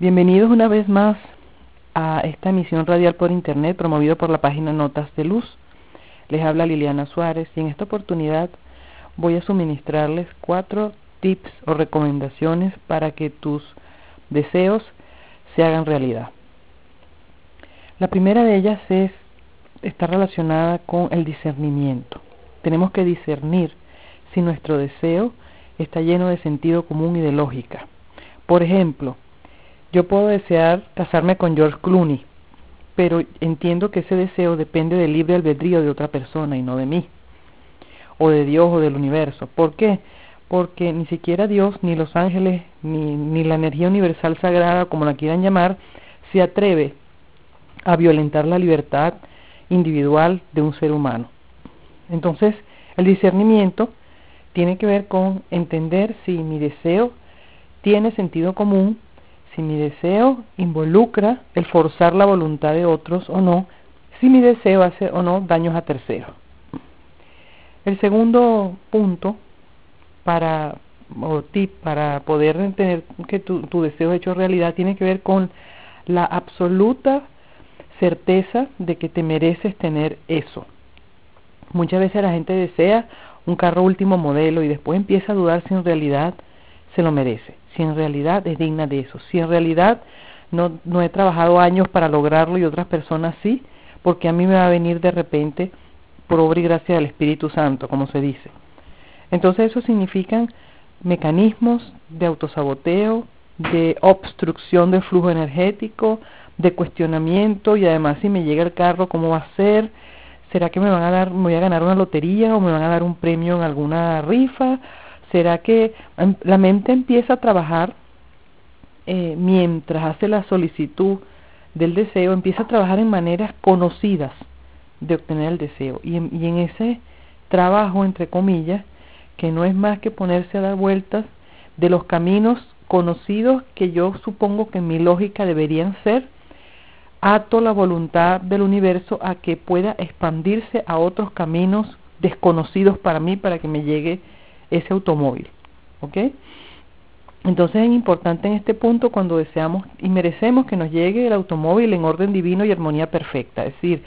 Bienvenidos una vez más a esta emisión radial por internet promovido por la página Notas de Luz. Les habla Liliana Suárez y en esta oportunidad voy a suministrarles cuatro tips o recomendaciones para que tus deseos se hagan realidad. La primera de ellas es está relacionada con el discernimiento. Tenemos que discernir si nuestro deseo está lleno de sentido común y de lógica. Por ejemplo, yo puedo desear casarme con George Clooney, pero entiendo que ese deseo depende del libre albedrío de otra persona y no de mí, o de Dios o del universo. ¿Por qué? Porque ni siquiera Dios, ni los ángeles, ni, ni la energía universal sagrada, como la quieran llamar, se atreve a violentar la libertad individual de un ser humano. Entonces, el discernimiento tiene que ver con entender si mi deseo tiene sentido común si mi deseo involucra el forzar la voluntad de otros o no, si mi deseo hace o no daños a terceros. El segundo punto para o para poder tener que tu, tu deseo hecho realidad tiene que ver con la absoluta certeza de que te mereces tener eso. Muchas veces la gente desea un carro último modelo y después empieza a dudar si en realidad se lo merece si en realidad es digna de eso, si en realidad no, no he trabajado años para lograrlo y otras personas sí, porque a mí me va a venir de repente por obra y gracia del Espíritu Santo, como se dice. Entonces eso significan mecanismos de autosaboteo, de obstrucción del flujo energético, de cuestionamiento y además si me llega el carro, ¿cómo va a ser? ¿Será que me van a dar, me voy a ganar una lotería o me van a dar un premio en alguna rifa? ¿Será que em, la mente empieza a trabajar eh, mientras hace la solicitud del deseo, empieza a trabajar en maneras conocidas de obtener el deseo? Y en, y en ese trabajo, entre comillas, que no es más que ponerse a dar vueltas de los caminos conocidos que yo supongo que en mi lógica deberían ser, ato la voluntad del universo a que pueda expandirse a otros caminos desconocidos para mí para que me llegue ese automóvil. ¿Ok? Entonces es importante en este punto cuando deseamos y merecemos que nos llegue el automóvil en orden divino y armonía perfecta, es decir,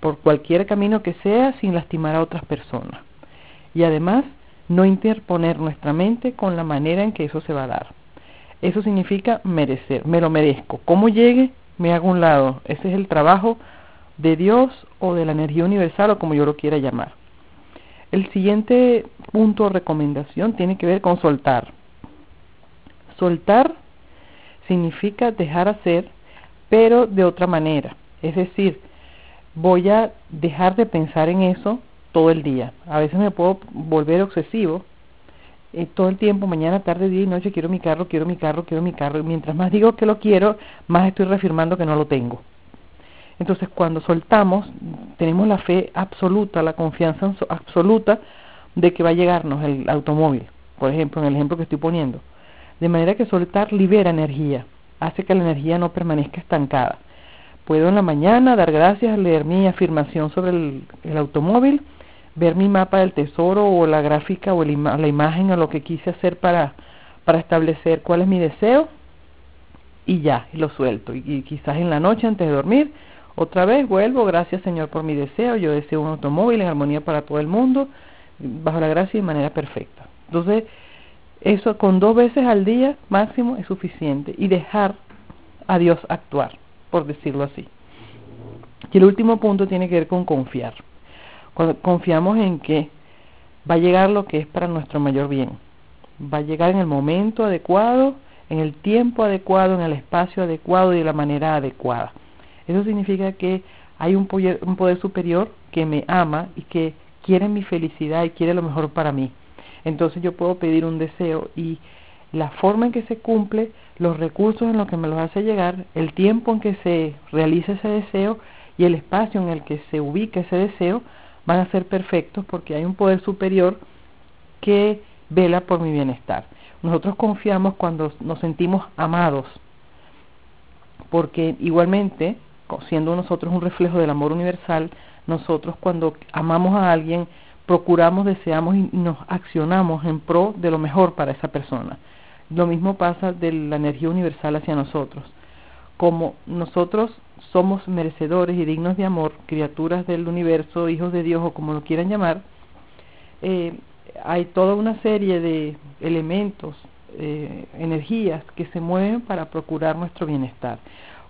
por cualquier camino que sea sin lastimar a otras personas. Y además, no interponer nuestra mente con la manera en que eso se va a dar. Eso significa merecer, me lo merezco. ¿Cómo llegue? Me hago un lado. Ese es el trabajo de Dios o de la energía universal o como yo lo quiera llamar. El siguiente punto o recomendación tiene que ver con soltar. Soltar significa dejar hacer, pero de otra manera. Es decir, voy a dejar de pensar en eso todo el día. A veces me puedo volver obsesivo. Eh, todo el tiempo, mañana, tarde, día y noche, quiero mi carro, quiero mi carro, quiero mi carro. Y mientras más digo que lo quiero, más estoy reafirmando que no lo tengo. Entonces, cuando soltamos, tenemos la fe absoluta, la confianza absoluta de que va a llegarnos el automóvil, por ejemplo, en el ejemplo que estoy poniendo. De manera que soltar libera energía, hace que la energía no permanezca estancada. Puedo en la mañana dar gracias, leer mi afirmación sobre el, automóvil, ver mi mapa del tesoro o la gráfica o la imagen o lo que quise hacer para, para establecer cuál es mi deseo y ya, y lo suelto. y quizás en la noche antes de dormir otra vez vuelvo, gracias Señor por mi deseo, yo deseo un automóvil en armonía para todo el mundo, bajo la gracia de manera perfecta. Entonces, eso con dos veces al día máximo es suficiente y dejar a Dios actuar, por decirlo así. Y el último punto tiene que ver con confiar. Confiamos en que va a llegar lo que es para nuestro mayor bien. Va a llegar en el momento adecuado, en el tiempo adecuado, en el espacio adecuado y de la manera adecuada. Eso significa que hay un poder superior que me ama y que quiere mi felicidad y quiere lo mejor para mí. Entonces yo puedo pedir un deseo y la forma en que se cumple los recursos en los que me los hace llegar, el tiempo en que se realiza ese deseo y el espacio en el que se ubica ese deseo van a ser perfectos porque hay un poder superior que vela por mi bienestar. Nosotros confiamos cuando nos sentimos amados, porque igualmente, siendo nosotros un reflejo del amor universal, nosotros cuando amamos a alguien, procuramos, deseamos y nos accionamos en pro de lo mejor para esa persona. Lo mismo pasa de la energía universal hacia nosotros. Como nosotros somos merecedores y dignos de amor, criaturas del universo, hijos de Dios o como lo quieran llamar, eh, hay toda una serie de elementos, eh, energías que se mueven para procurar nuestro bienestar.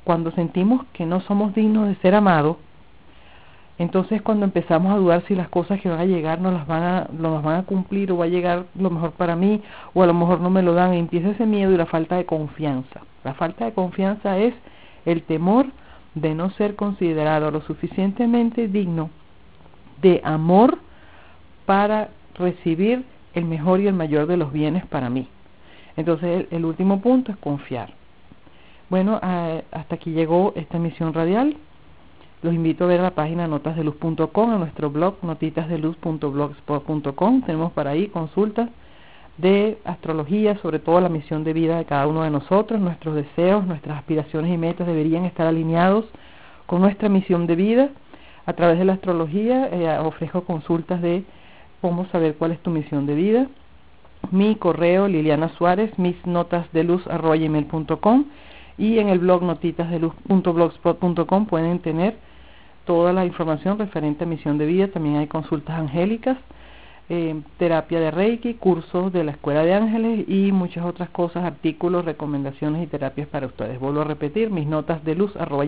Cuando sentimos que no somos dignos de ser amados, entonces cuando empezamos a dudar si las cosas que van a llegar no las van a, no las van a cumplir o va a llegar lo mejor para mí o a lo mejor no me lo dan, empieza ese miedo y la falta de confianza. La falta de confianza es el temor de no ser considerado lo suficientemente digno de amor para recibir el mejor y el mayor de los bienes para mí. Entonces el, último punto es confiar. Bueno, hasta aquí llegó esta emisión radial. Los invito a ver la página notasdeluz.com, en nuestro blog notitasdeluz.blogspot.com. Tenemos para ahí consultas de astrología, sobre todo la misión de vida de cada uno de nosotros. Nuestros deseos, nuestras aspiraciones y metas deberían estar alineados con nuestra misión de vida. A través de la astrología eh, ofrezco consultas de cómo saber cuál es tu misión de vida. Mi correo Liliana Suárez, mis notas de luz y en el blog notitasdeluz.blogspot.com pueden tener toda la información referente a misión de vida. También hay consultas angélicas, eh, terapia de Reiki, cursos de la Escuela de Ángeles y muchas otras cosas, artículos, recomendaciones y terapias para ustedes. Vuelvo a repetir, mis notas de luz arroba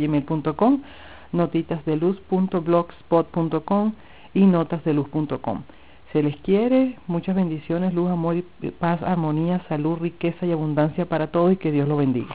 notitas de luz.blogspot.com y notasdeluz.com. Se les quiere, muchas bendiciones, luz, amor, y paz, armonía, salud, riqueza y abundancia para todos y que Dios lo bendiga.